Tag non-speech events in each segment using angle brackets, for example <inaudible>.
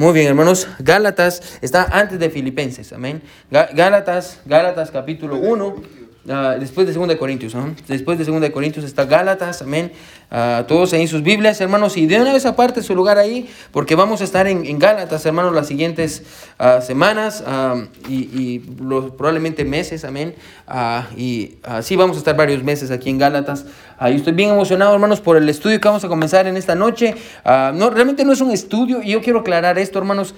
Muy bien, hermanos. Gálatas está antes de Filipenses. Amén. Gálatas, Gálatas capítulo 1. Ah, después de 2 de Corintios, después de 2 de Corintios está Gálatas, amén. Uh, todos ahí sus Biblias, hermanos, y de una vez aparte su lugar ahí, porque vamos a estar en, en Gálatas, hermanos, las siguientes uh, semanas y, y probablemente meses, amén. y sí, vamos a estar varios meses aquí en Gálatas. Yo estoy bien emocionado, hermanos, por el estudio que vamos a comenzar en esta noche. no, realmente no es un estudio, y yo quiero aclarar esto, hermanos.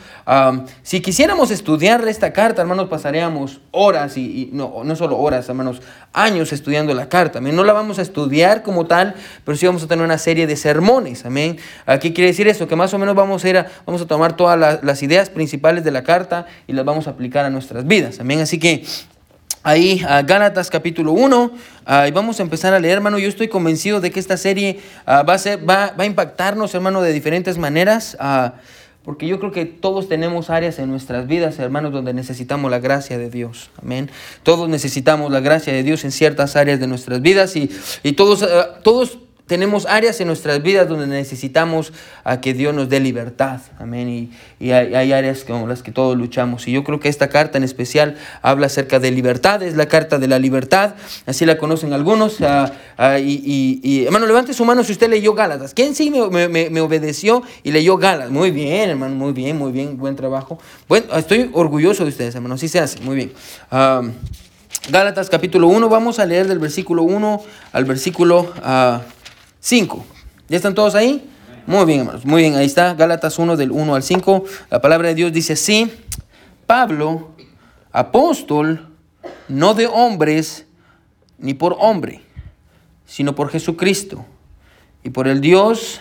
si quisiéramos estudiar esta carta, hermanos, pasaríamos horas, y, y no, no solo horas, hermanos, años estudiando la carta. Amén. No la vamos a estudiar como tal, pero sí vamos a tener una serie de sermones. Amén. ¿Qué quiere decir eso? Que más o menos vamos a, ir a, vamos a tomar todas las ideas principales de la carta y las vamos a aplicar a nuestras vidas. Amén. Así que ahí a Gálatas capítulo 1 y vamos a empezar a leer, hermano. Yo estoy convencido de que esta serie ah, va, a ser, va, va, a impactarnos, hermano, de diferentes maneras. Ah, porque yo creo que todos tenemos áreas en nuestras vidas, hermanos, donde necesitamos la gracia de Dios. Amén. Todos necesitamos la gracia de Dios en ciertas áreas de nuestras vidas y, y todos, ah, todos tenemos áreas en nuestras vidas donde necesitamos a que Dios nos dé libertad. Amén. Y, hay, áreas con las que todos luchamos. Y yo creo que esta carta en especial habla acerca de libertad. Es la carta de la libertad. Así la conocen algunos. Ah, ah, y, hermano, levante su mano si usted leyó Gálatas. ¿Quién sí me, obedeció y leyó Gálatas? Muy bien, hermano. Muy bien, muy bien. Buen trabajo. Bueno, estoy orgulloso de ustedes, hermano. Así se hace. Muy bien. Ah, Gálatas capítulo 1. Vamos a leer del versículo 1 al versículo... 5. ¿Ya están todos ahí? Muy bien, hermanos. Muy bien, ahí está. Gálatas 1 del 1 al 5. La palabra de Dios dice así. Pablo, apóstol, no de hombres, ni por hombre, sino por Jesucristo. Y por el Dios,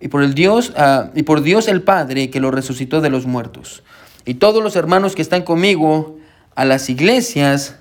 y por el Dios, uh, y por Dios el Padre que lo resucitó de los muertos. Y todos los hermanos que están conmigo a las iglesias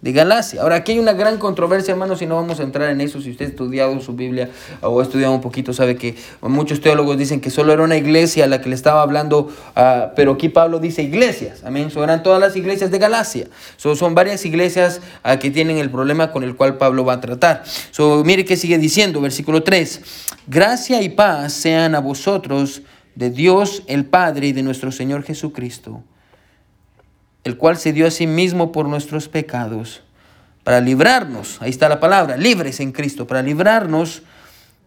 de Galacia. Ahora, aquí hay una gran controversia, hermanos, y no vamos a entrar en eso. Si usted ha estudiado su Biblia o ha estudiado un poquito, sabe que muchos teólogos dicen que solo era una iglesia a la que le estaba hablando, uh, pero aquí Pablo dice iglesias, amén. Son eran todas las iglesias de Galacia. So, son varias iglesias uh, que tienen el problema con el cual Pablo va a tratar. So, mire qué sigue diciendo, versículo 3. Gracia y paz sean a vosotros de Dios el Padre y de nuestro Señor Jesucristo el cual se dio a sí mismo por nuestros pecados, para librarnos, ahí está la palabra, libres en Cristo, para librarnos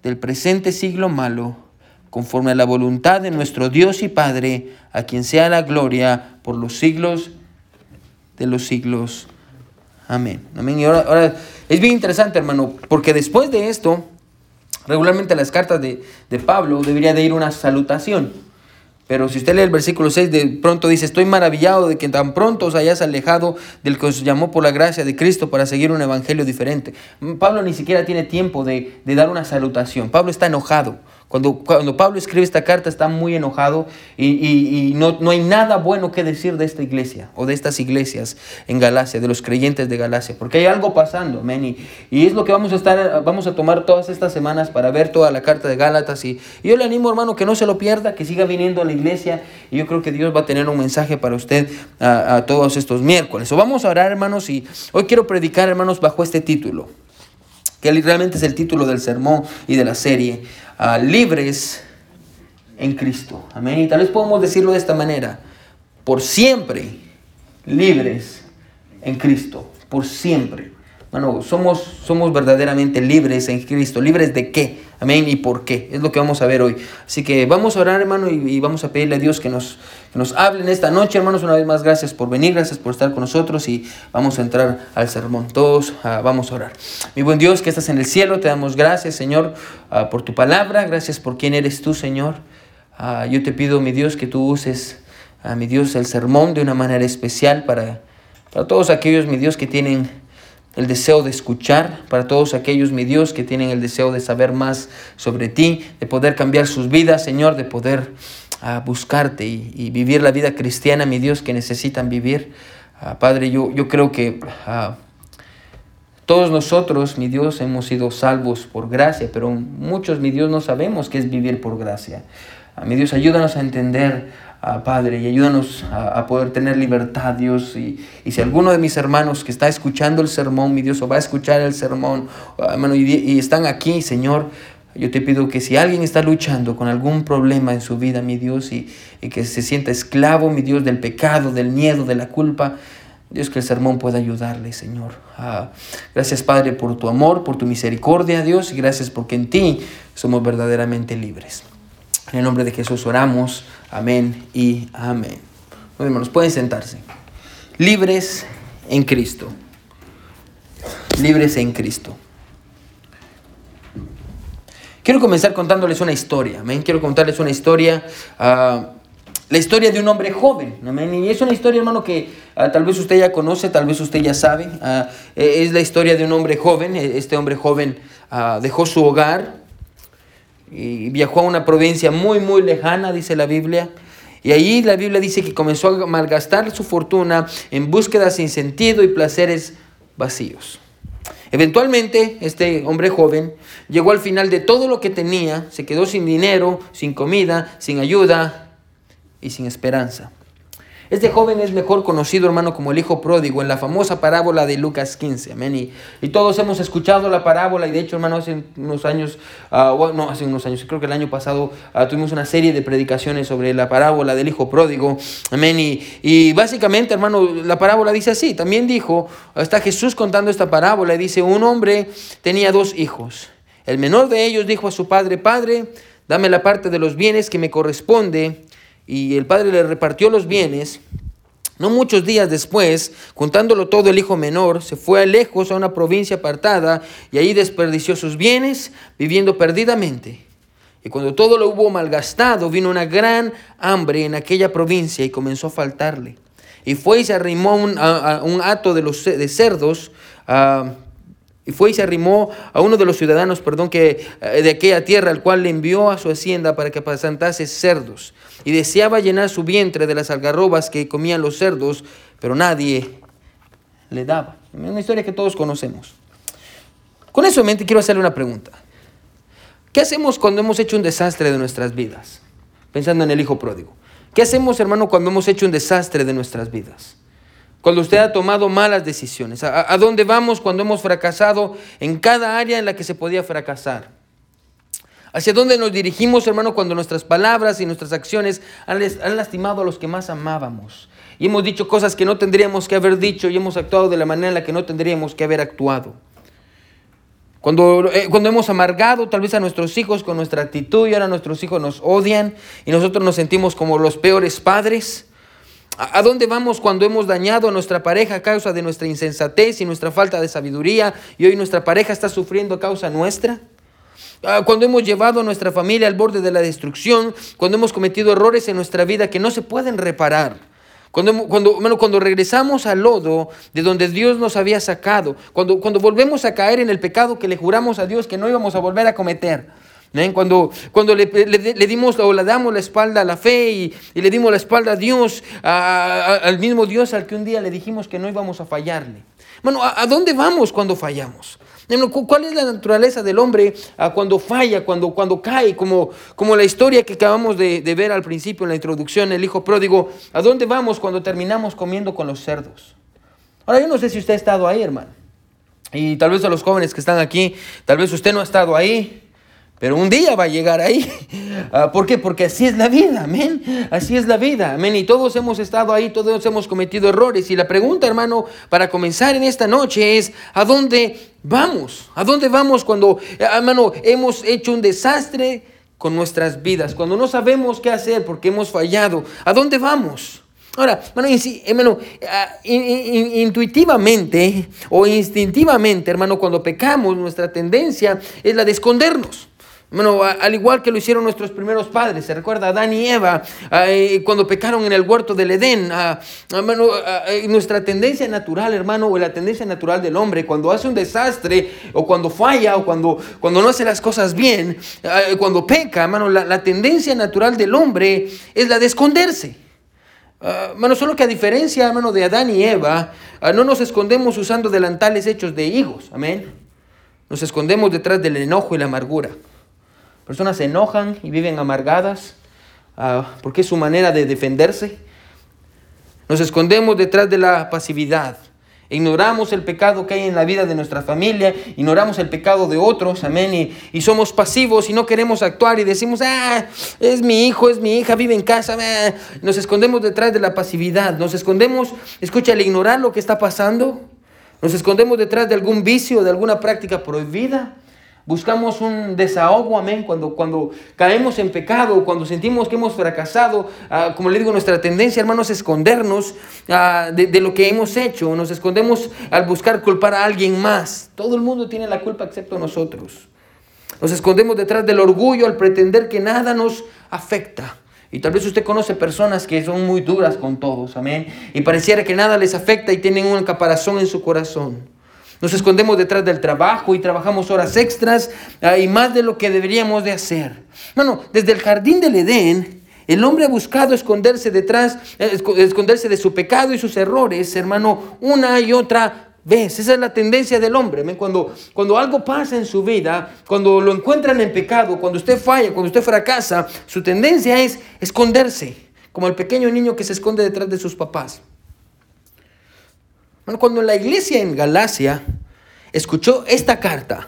del presente siglo malo, conforme a la voluntad de nuestro Dios y Padre, a quien sea la gloria por los siglos de los siglos. Amén. Amén. Y ahora, ahora es bien interesante, hermano, porque después de esto, regularmente las cartas de, de Pablo debería de ir una salutación. Pero si usted lee el versículo 6, de pronto dice, estoy maravillado de que tan pronto os hayas alejado del que os llamó por la gracia de Cristo para seguir un evangelio diferente. Pablo ni siquiera tiene tiempo de, de dar una salutación. Pablo está enojado. Cuando, cuando Pablo escribe esta carta está muy enojado y, no, no, hay nada bueno que decir de esta iglesia o de estas iglesias en Galacia, de los creyentes de Galacia, porque hay algo pasando, amén. Y, es lo que vamos a estar, vamos a tomar todas estas semanas para ver toda la carta de Gálatas. Y, yo le animo, hermano, que no se lo pierda, que siga viniendo a la iglesia. Y yo creo que Dios va a tener un mensaje para usted a, todos estos miércoles. O vamos a orar, hermanos, y hoy quiero predicar, hermanos, bajo este título que realmente es el título del sermón y de la serie, libres en Cristo. Amén. Y tal vez podemos decirlo de esta manera, por siempre libres en Cristo, por siempre. Bueno, somos, somos verdaderamente libres en Cristo. ¿Libres de qué? Amén. ¿Y por qué? Es lo que vamos a ver hoy. Así que vamos a orar, hermano, y, vamos a pedirle a Dios que nos, que nos hable en esta noche, hermanos. Una vez más, gracias por venir, gracias por estar con nosotros y vamos a entrar al sermón. Todos uh, vamos a orar. Mi buen Dios que estás en el cielo, te damos gracias, Señor, uh, por tu palabra. Gracias por quién eres tú, Señor. Uh, yo te pido, mi Dios, que tú uses, mi Dios, el sermón de una manera especial para, para todos aquellos, mi Dios, que tienen el deseo de escuchar, para todos aquellos, mi Dios, que tienen el deseo de saber más sobre ti, de poder cambiar sus vidas, Señor, de poder uh, buscarte y, vivir la vida cristiana, mi Dios, que necesitan vivir. Uh, Padre, yo, yo creo que uh, todos nosotros, mi Dios, hemos sido salvos por gracia, pero muchos, mi Dios, no sabemos qué es vivir por gracia. mi Dios, ayúdanos a entender Padre, y ayúdanos a, poder tener libertad, Dios. Y, si alguno de mis hermanos que está escuchando el sermón, mi Dios, o va a escuchar el sermón, hermano, y, están aquí, Señor, Yo te pido que si alguien está luchando con algún problema en su vida, mi Dios, y, que se sienta esclavo, mi Dios, del pecado, del miedo, de la culpa, Dios, que el sermón pueda ayudarle, Señor. Ah, gracias, Padre, por tu amor, por tu misericordia, Dios, y gracias porque en ti somos verdaderamente libres. En el nombre de Jesús oramos. Amén y amén. Bueno, hermanos, pueden sentarse. Libres en Cristo. Libres en Cristo. Quiero comenzar contándoles una historia. Amén. Quiero contarles una historia. Ah, la historia de un hombre joven. Amén. Y es una historia, hermano, que ah, tal vez usted ya conoce, tal vez usted ya sabe. Ah, e, es la historia de un hombre joven. E, este hombre joven dejó su hogar y viajó a una provincia muy, muy lejana, dice la Biblia. Y ahí la Biblia dice que comenzó a malgastar su fortuna en búsqueda sin sentido y placeres vacíos. Eventualmente, este hombre joven llegó al final de todo lo que tenía, se quedó sin dinero, sin comida, sin ayuda y sin esperanza. Este joven es mejor conocido, hermano, como el hijo pródigo en la famosa parábola de Lucas 15. Amén. Y, todos hemos escuchado la parábola y de hecho, hermano, hace unos años, uh, no, hace unos años, creo que el año pasado uh, tuvimos una serie de predicaciones sobre la parábola del hijo pródigo. Amén. Y básicamente, hermano, la parábola dice así. También dijo, está Jesús contando esta parábola y dice, un hombre tenía dos hijos. El menor de ellos dijo a su padre, Padre, dame la parte de los bienes que me corresponde y el padre le repartió los bienes. No muchos días después, contándolo todo, el hijo menor se fue a lejos a una provincia apartada y ahí desperdició sus bienes, viviendo perdidamente. Y cuando todo lo hubo malgastado, vino una gran hambre en aquella provincia y comenzó a faltarle. Y fue y se arrimó a un, hato de, los, de cerdos, y fue y se arrimó a uno de los ciudadanos, perdón, que, eh, de aquella tierra, al cual le envió a su hacienda para que apacentase cerdos. Y deseaba llenar su vientre de las algarrobas que comían los cerdos, pero nadie le daba. Una historia que todos conocemos. Con eso en mente quiero hacerle una pregunta. ¿Qué hacemos cuando hemos hecho un desastre de nuestras vidas? Pensando en el hijo pródigo. ¿Qué hacemos, hermano, cuando hemos hecho un desastre de nuestras vidas? Cuando usted ha tomado malas decisiones. ¿A, dónde vamos cuando hemos fracasado en cada área en la que se podía fracasar? ¿Hacia dónde nos dirigimos, hermano, cuando nuestras palabras y nuestras acciones han, lastimado a los que más amábamos? Y hemos dicho cosas que no tendríamos que haber dicho y hemos actuado de la manera en la que no tendríamos que haber actuado. Cuando, eh, cuando hemos amargado tal vez a nuestros hijos con nuestra actitud y ahora nuestros hijos nos odian y nosotros nos sentimos como los peores padres. ¿A dónde vamos cuando hemos dañado a nuestra pareja a causa de nuestra insensatez y nuestra falta de sabiduría y hoy nuestra pareja está sufriendo a causa nuestra? Ah, cuando hemos llevado a nuestra familia al borde de la destrucción, cuando hemos cometido errores en nuestra vida que no se pueden reparar. Cuando, cuando, cuando regresamos al lodo de donde Dios nos había sacado, cuando, cuando volvemos a caer en el pecado que le juramos a Dios que no íbamos a volver a cometer. Cuando, cuando le, dimos o le damos la espalda a la fe y, le dimos la espalda a Dios, al mismo Dios al que un día le dijimos que no íbamos a fallarle. Bueno, ¿a, dónde vamos cuando fallamos? ¿Cuál es la naturaleza del hombre cuando falla, cuando, cuando cae? Como, como la historia que acabamos de, de ver al principio en la introducción, el hijo pródigo. ¿A dónde vamos cuando terminamos comiendo con los cerdos? Ahora, yo no sé si usted ha estado ahí, hermano. Y tal vez a los jóvenes que están aquí, tal vez usted no ha estado ahí. Pero un día va a llegar ahí. <laughs> Ah, ¿Por qué? Porque así es la vida, amén. Así es la vida, amén. Y todos hemos estado ahí, todos hemos cometido errores. Y la pregunta, hermano, para comenzar en esta noche es, ¿a dónde vamos? ¿A dónde vamos cuando, eh, hermano, hemos hecho un desastre con nuestras vidas? Cuando no sabemos qué hacer porque hemos fallado. ¿A dónde vamos? Ahora, hermano, ah, intuitivamente o instintivamente, hermano, cuando pecamos, nuestra tendencia es la de escondernos. Bueno, al igual que lo hicieron nuestros primeros padres, se recuerda Adán y Eva cuando pecaron en el huerto del Edén. Eh, nuestra tendencia natural, hermano, o la tendencia natural del hombre, cuando hace un desastre, o cuando falla, o cuando, cuando no hace las cosas bien, eh, cuando peca, hermano, la, tendencia natural del hombre es la de esconderse. hermano, solo que a diferencia, hermano, de Adán y Eva, no nos escondemos usando delantales hechos de higos, amén. Nos escondemos detrás del enojo y la amargura. Personas se enojan y viven amargadas ah, porque es su manera de defenderse. Nos escondemos detrás de la pasividad. Ignoramos el pecado que hay en la vida de nuestra familia, ignoramos el pecado de otros, amén, y, y somos pasivos y no queremos actuar y decimos, ah, es mi hijo, es mi hija, vive en casa, ah". nos escondemos detrás de la pasividad, nos escondemos, escucha, al ignorar lo que está pasando, nos escondemos detrás de algún vicio, de alguna práctica prohibida. Buscamos un desahogo, amén, cuando, cuando caemos en pecado, cuando sentimos que hemos fracasado, ah, como le digo, nuestra tendencia, hermanos, es escondernos ah, de, de, lo que hemos hecho, nos escondemos al buscar culpar a alguien más. Todo el mundo tiene la culpa excepto nosotros. Nos escondemos detrás del orgullo al pretender que nada nos afecta. Y tal vez usted conoce personas que son muy duras con todos, amén, y pareciera que nada les afecta y tienen un caparazón en su corazón. Nos escondemos detrás del trabajo y trabajamos horas extras uh, y más de lo que deberíamos de hacer. Bueno, desde el jardín del Edén, el hombre ha buscado esconderse detrás, eh, esconderse de su pecado y sus errores, hermano, una y otra vez. Esa es la tendencia del hombre. Cuando, cuando algo pasa en su vida, cuando lo encuentran en pecado, cuando usted falla, cuando usted fracasa, su tendencia es esconderse, como el pequeño niño que se esconde detrás de sus papás. Cuando la iglesia en Galacia escuchó esta carta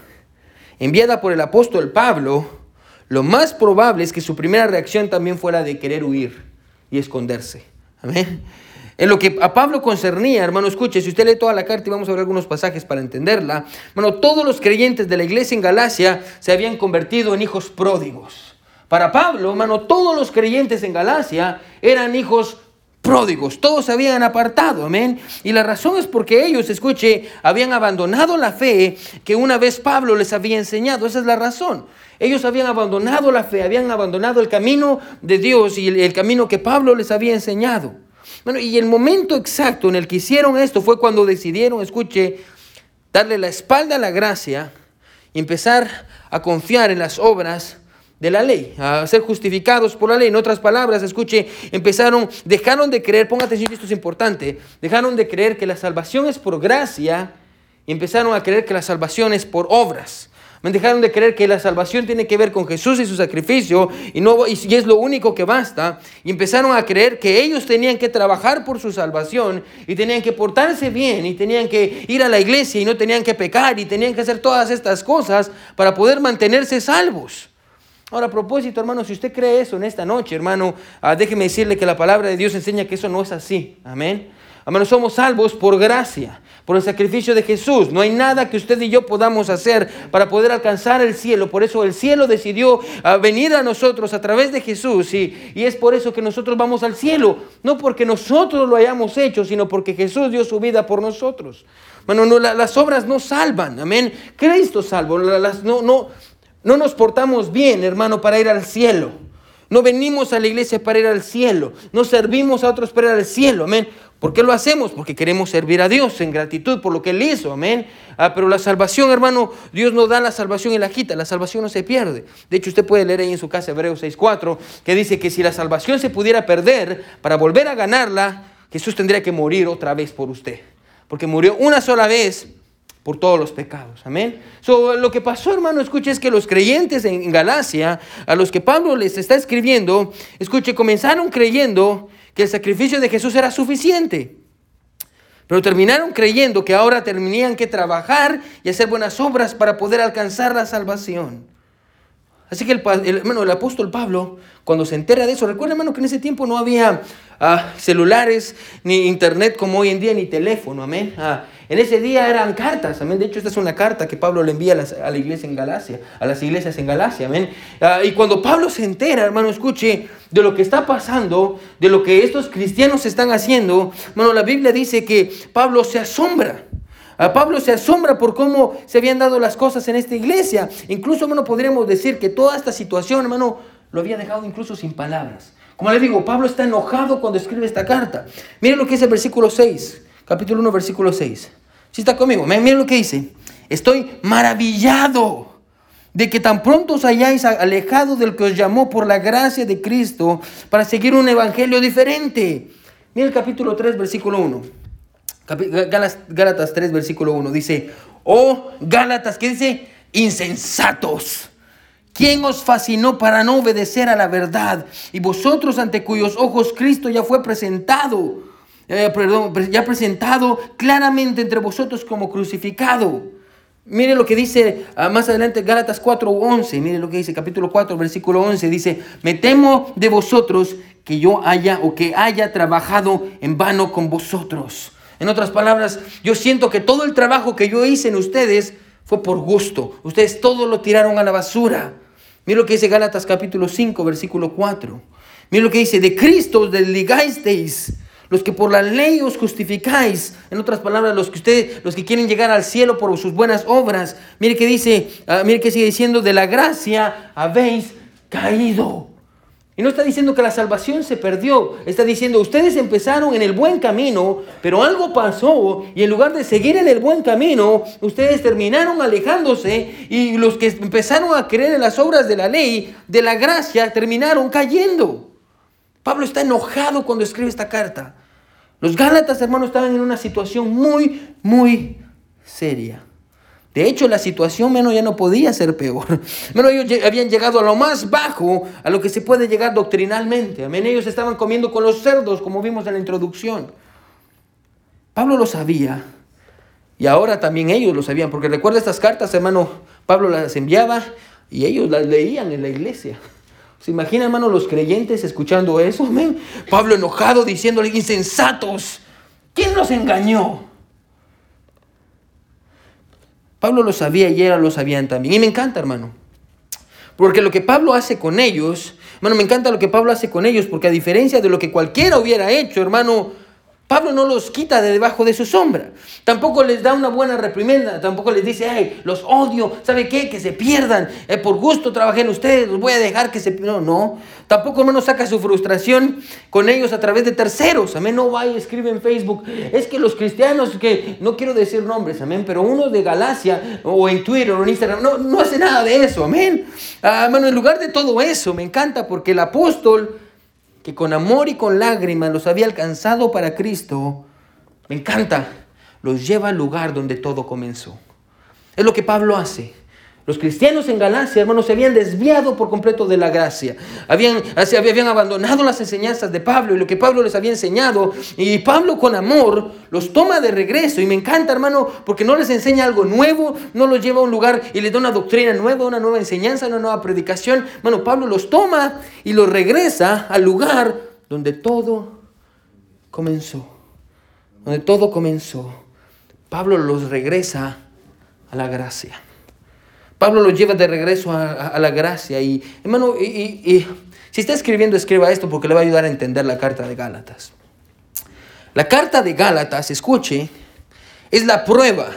enviada por el apóstol Pablo, lo más probable es que su primera reacción también fuera de querer huir y esconderse. Amén. En lo que a Pablo concernía, hermano, escuche, si usted lee toda la carta y vamos a ver algunos pasajes para entenderla, bueno, todos los creyentes de la iglesia en Galacia se habían convertido en hijos pródigos. Para Pablo, hermano, todos los creyentes en Galacia eran hijos pródigos, todos se habían apartado, amén. Y la razón es porque ellos, escuche, habían abandonado la fe que una vez Pablo les había enseñado, esa es la razón. Ellos habían abandonado la fe, habían abandonado el camino de Dios y el, camino que Pablo les había enseñado. Bueno, y el momento exacto en el que hicieron esto fue cuando decidieron, escuche, darle la espalda a la gracia y empezar a confiar en las obras de la ley, a ser justificados por la ley. En otras palabras, escuche, empezaron, dejaron de creer, ponga atención, esto es importante, dejaron de creer que la salvación es por gracia y empezaron a creer que la salvación es por obras. Dejaron de creer que la salvación tiene que ver con Jesús y su sacrificio y, no, y es lo único que basta. Y empezaron a creer que ellos tenían que trabajar por su salvación y tenían que portarse bien y tenían que ir a la iglesia y no tenían que pecar y tenían que hacer todas estas cosas para poder mantenerse salvos. Ahora, a propósito, hermano, si usted cree eso en esta noche, hermano, ah, déjeme decirle que la palabra de Dios enseña que eso no es así. Amén. Hermano, somos salvos por gracia por el sacrificio de Jesús. No hay nada que usted y yo podamos hacer para poder alcanzar el cielo. Por eso el cielo decidió ah, venir a nosotros a través de Jesús y, y, es por eso que nosotros vamos al cielo. No porque nosotros lo hayamos hecho, sino porque Jesús dio su vida por nosotros. Bueno, no, las obras no salvan, amén. Cristo salvo. Las, no, no, no nos portamos bien, hermano, para ir al cielo. No venimos a la iglesia para ir al cielo. No servimos a otros para ir al cielo. Amén. ¿Por qué lo hacemos? Porque queremos servir a Dios en gratitud por lo que Él hizo, amén. Ah, pero la salvación, hermano, Dios no da la salvación y la quita, la salvación no se pierde. De hecho, usted puede leer ahí en su casa Hebreos 6.4, que dice que si la salvación se pudiera perder, para volver a ganarla, Jesús tendría que morir otra vez por usted. Porque murió una sola vez por todos los pecados. Amén. So, lo que pasó, hermano, escuche, es que los creyentes en Galacia, a los que Pablo les está escribiendo, escuche, comenzaron creyendo que el sacrificio de Jesús era suficiente. Pero terminaron creyendo que ahora tenían que trabajar y hacer buenas obras para poder alcanzar la salvación. Así que el, el apóstol Pablo, cuando se entera de eso, recuerda hermano que en ese tiempo no había ah, celulares, ni internet como hoy en día, ni teléfono, amén. Ah, en ese día eran cartas, amén. De hecho, esta es una carta que Pablo le envía a, la iglesia en Galacia, a las iglesias en Galacia, amén. Ah, y cuando Pablo se entera, hermano, escuche, de lo que está pasando, de lo que estos cristianos están haciendo, bueno, la Biblia dice que Pablo se asombra. Pablo se asombra por cómo se habían dado las cosas en esta iglesia. Incluso, hermano, podríamos decir que toda esta situación, hermano, lo había dejado incluso sin palabras. Como le digo, Pablo está enojado cuando escribe esta carta. Miren lo que dice el versículo 6, capítulo 1, versículo 6. Si está conmigo, miren lo que dice. Estoy maravillado de que tan pronto os hayáis alejado del que os llamó por la gracia de Cristo para seguir un evangelio diferente. Mira el capítulo 3, versículo 1. Gálatas 3, versículo 1. Dice, oh Gálatas, ¿qué dice? Insensatos. ¿Quién os fascinó para no obedecer a la verdad? Y vosotros ante cuyos ojos Cristo ya fue presentado eh, perdón, ya presentado claramente entre vosotros como crucificado. Mire lo que dice ah, más adelante Gálatas 4:11. Mire lo que dice capítulo 4, versículo 11. Dice, me temo de vosotros que yo haya o que haya trabajado en vano con vosotros. En otras palabras, yo siento que todo el trabajo que yo hice en ustedes fue por gusto. Ustedes todo lo tiraron a la basura. Mire lo que dice Gálatas capítulo 5, versículo 4. Mire lo que dice, de Cristo os desligasteis los que por la ley os justificáis, en otras palabras, los que ustedes, los que quieren llegar al cielo por sus buenas obras, mire que dice, uh, mire que sigue diciendo, de la gracia habéis caído. Y no está diciendo que la salvación se perdió, está diciendo, ustedes empezaron en el buen camino, pero algo pasó y en lugar de seguir en el buen camino, ustedes terminaron alejándose y los que empezaron a creer en las obras de la ley, de la gracia, terminaron cayendo. Pablo está enojado cuando escribe esta carta. Los Gálatas, hermanos, estaban en una situación muy, muy seria. De hecho, la situación menos ya no podía ser peor. <laughs> Menos ellos habían llegado a lo más bajo, a lo que se puede llegar doctrinalmente. Amén. Ellos estaban comiendo con los cerdos, como vimos en la introducción. Pablo lo sabía. Y ahora también ellos lo sabían. Porque recuerda estas cartas, hermano, Pablo las enviaba y ellos las leían en la iglesia. ¿Se imagina, hermano, los creyentes escuchando eso? Amén. Pablo enojado diciéndole, insensatos, ¿quién los engañó? Pablo lo sabía y ellos lo sabían también. Y me encanta, hermano. Porque lo que Pablo hace con ellos, hermano, me encanta lo que Pablo hace con ellos, porque a diferencia de lo que cualquiera hubiera hecho, hermano, Pablo no los quita de debajo de su sombra. Tampoco les da una buena reprimenda. Tampoco les dice, ay, los odio. ¿Sabe qué? Que se pierdan. Eh, por gusto trabajé en ustedes. Los voy a dejar que se... No, no. Tampoco saca su frustración con ellos a través de terceros. Amén. No va y escribe en Facebook. Es que los cristianos que... No quiero decir nombres. Amén. Pero uno de Galacia o en Twitter o en Instagram. No, no hace nada de eso. Amén. Ah, hermano, en lugar de todo eso, me encanta porque el apóstol que con amor y con lágrimas los había alcanzado para Cristo, me encanta, los lleva al lugar donde todo comenzó. Es lo que Pablo hace. Los cristianos en Galacia, hermanos, se habían desviado por completo de la gracia. Habían, habían abandonado las enseñanzas de Pablo y lo que Pablo les había enseñado. Y Pablo con amor los toma de regreso. Y me encanta, hermano, porque no les enseña algo nuevo, no los lleva a un lugar y les da una doctrina nueva, una nueva enseñanza, una nueva predicación. Bueno, Pablo los toma y los regresa al lugar donde todo comenzó. Donde todo comenzó. Pablo los regresa a la gracia. Pablo lo lleva de regreso a, la gracia. Y, hermano, y, si está escribiendo, escriba esto porque le va a ayudar a entender la carta de Gálatas. La carta de Gálatas, escuche, es la prueba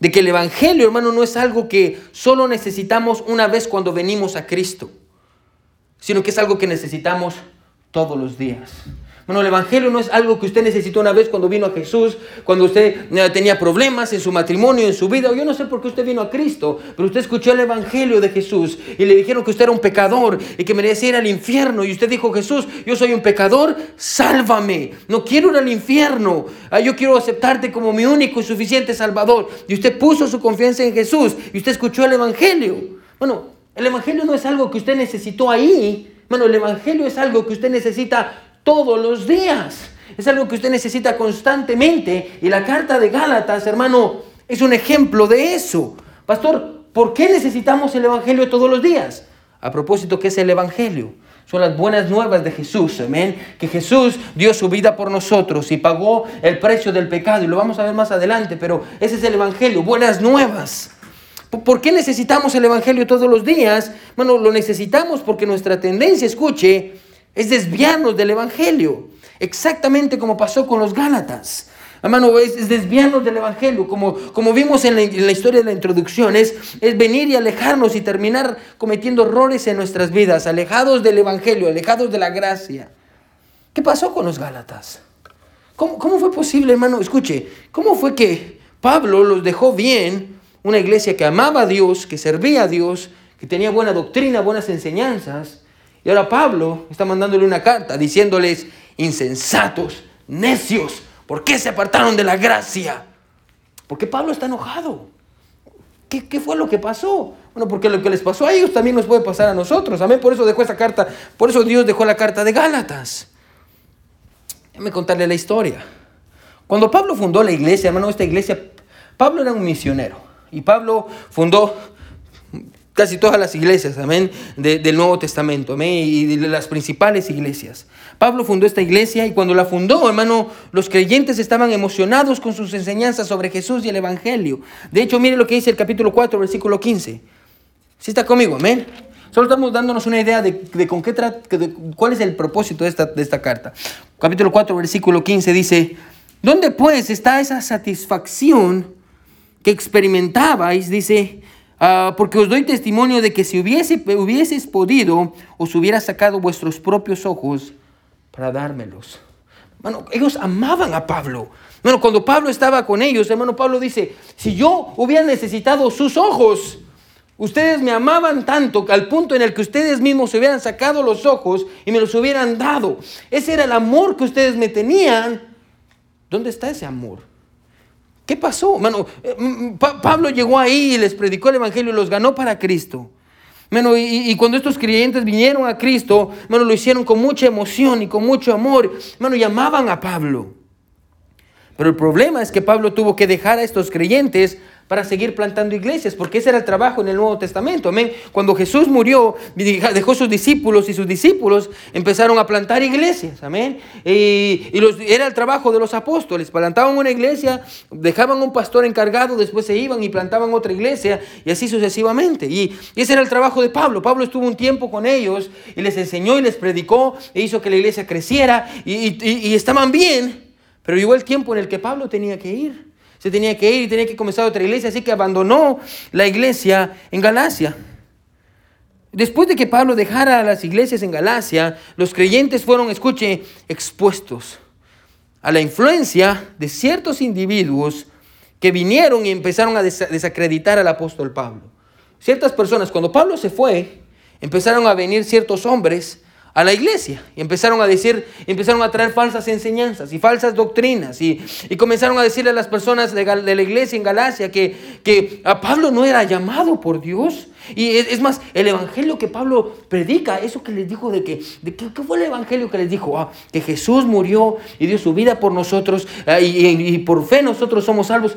de que el Evangelio, hermano, no es algo que solo necesitamos una vez cuando venimos a Cristo, sino que es algo que necesitamos todos los días. Bueno, el Evangelio no es algo que usted necesitó una vez cuando vino a Jesús, cuando usted eh, tenía problemas en su matrimonio, en su vida. Yo no sé por qué usted vino a Cristo, pero usted escuchó el Evangelio de Jesús y le dijeron que usted era un pecador y que merecía ir al infierno. Y usted dijo, Jesús, yo soy un pecador, sálvame. No quiero ir al infierno. Ah, yo quiero aceptarte como mi único y suficiente Salvador. Y usted puso su confianza en Jesús y usted escuchó el Evangelio. Bueno, el Evangelio no es algo que usted necesitó ahí. Bueno, el Evangelio es algo que usted necesita todos los días. Es algo que usted necesita constantemente. Y la carta de Gálatas, hermano, es un ejemplo de eso. Pastor, ¿por qué necesitamos el Evangelio todos los días? A propósito, ¿qué es el Evangelio? Son las buenas nuevas de Jesús, amén. Que Jesús dio su vida por nosotros y pagó el precio del pecado. Y lo vamos a ver más adelante, pero ese es el Evangelio, buenas nuevas. ¿Por qué necesitamos el Evangelio todos los días? Bueno, lo necesitamos porque nuestra tendencia, escuche, es desviarnos del Evangelio, exactamente como pasó con los Gálatas. Hermano, es, desviarnos del Evangelio, como, como vimos en la, historia de la introducción, es, es venir y alejarnos y terminar cometiendo errores en nuestras vidas, alejados del Evangelio, alejados de la gracia. ¿Qué pasó con los Gálatas? ¿Cómo, ¿Cómo, fue posible, hermano? Escuche, ¿cómo fue que Pablo los dejó bien, una iglesia que amaba a Dios, que servía a Dios, que tenía buena doctrina, buenas enseñanzas, y ahora Pablo está mandándole una carta diciéndoles, insensatos, necios, ¿por qué se apartaron de la gracia? Porque Pablo está enojado. ¿Qué, ¿Qué, fue lo que pasó? Bueno, porque lo que les pasó a ellos también nos puede pasar a nosotros. Amén. Por eso dejó esa carta, por eso Dios dejó la carta de Gálatas. Déjame contarle la historia. Cuando Pablo fundó la iglesia, hermano, esta iglesia, Pablo era un misionero. Y Pablo fundó casi todas las iglesias, amén, del Nuevo Testamento, amén, y de las principales iglesias. Pablo fundó esta iglesia y cuando la fundó, hermano, los creyentes estaban emocionados con sus enseñanzas sobre Jesús y el Evangelio. De hecho, mire lo que dice el capítulo 4, versículo 15. ¿Sí está conmigo? Amén. Solo estamos dándonos una idea de, con qué de cuál es el propósito de esta, de esta carta. Capítulo 4, versículo 15 dice, ¿dónde pues está esa satisfacción que experimentabais? Dice, Ah, porque os doy testimonio de que si hubiese, podido, os hubiera sacado vuestros propios ojos para dármelos. Ellos amaban a Pablo. Bueno, cuando Pablo estaba con ellos, hermano Pablo dice, si yo hubiera necesitado sus ojos, ustedes me amaban tanto al punto en el que ustedes mismos se hubieran sacado los ojos y me los hubieran dado. Ese era el amor que ustedes me tenían. ¿Dónde está ese amor? ¿Qué pasó? Eh, Pablo llegó ahí y les predicó el Evangelio y los ganó para Cristo. Mano, y, cuando estos creyentes vinieron a Cristo, mano, lo hicieron con mucha emoción y con mucho amor. Mano, llamaban a Pablo. Pero el problema es que Pablo tuvo que dejar a estos creyentes para seguir plantando iglesias, porque ese era el trabajo en el Nuevo Testamento. Amén. Cuando Jesús murió, dejó sus discípulos y sus discípulos empezaron a plantar iglesias. Amén. Y, los, era el trabajo de los apóstoles. Plantaban una iglesia, dejaban un pastor encargado, después se iban y plantaban otra iglesia y así sucesivamente. Y, ese era el trabajo de Pablo. Pablo estuvo un tiempo con ellos y les enseñó y les predicó e hizo que la iglesia creciera y, y estaban bien. Pero llegó el tiempo en el que Pablo tenía que ir se tenía que ir y tenía que comenzar otra iglesia, así que abandonó la iglesia en Galacia. Después de que Pablo dejara las iglesias en Galacia, los creyentes fueron, escuche, expuestos a la influencia de ciertos individuos que vinieron y empezaron a desacreditar al apóstol Pablo. Ciertas personas, cuando Pablo se fue, empezaron a venir ciertos hombres a la iglesia y empezaron a decir, empezaron a traer falsas enseñanzas y falsas doctrinas y, comenzaron a decirle a las personas de, la iglesia en Galacia que, que, a Pablo no era llamado por Dios. Y es, más, el evangelio que Pablo predica, eso que les dijo de que, de que ¿qué fue el evangelio que les dijo? Ah, que Jesús murió y dio su vida por nosotros ah, y, y por fe nosotros somos salvos.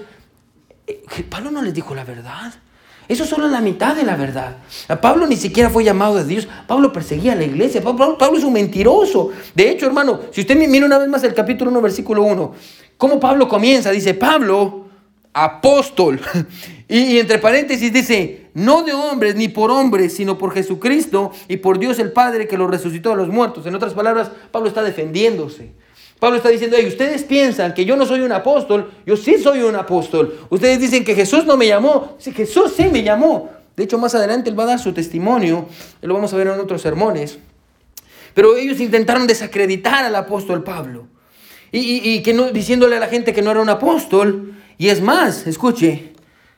Eh, Pablo no les dijo la verdad. Eso solo es la mitad de la verdad. Pablo ni siquiera fue llamado de Dios. Pablo perseguía a la iglesia. Pablo, es un mentiroso. De hecho, hermano, si usted mira una vez más el capítulo 1, versículo 1, ¿cómo Pablo comienza? Dice, Pablo, apóstol. <laughs> Y, entre paréntesis dice, no de hombres ni por hombres, sino por Jesucristo y por Dios el Padre que lo resucitó a los muertos. En otras palabras, Pablo está defendiéndose. Pablo está diciendo, ustedes piensan que yo no soy un apóstol, yo sí soy un apóstol. Ustedes dicen que Jesús no me llamó, sí, Jesús sí me llamó. De hecho, más adelante él va a dar su testimonio, lo vamos a ver en otros sermones. Pero ellos intentaron desacreditar al apóstol Pablo. Y, que no, diciéndole a la gente que no era un apóstol. Y es más, escuche,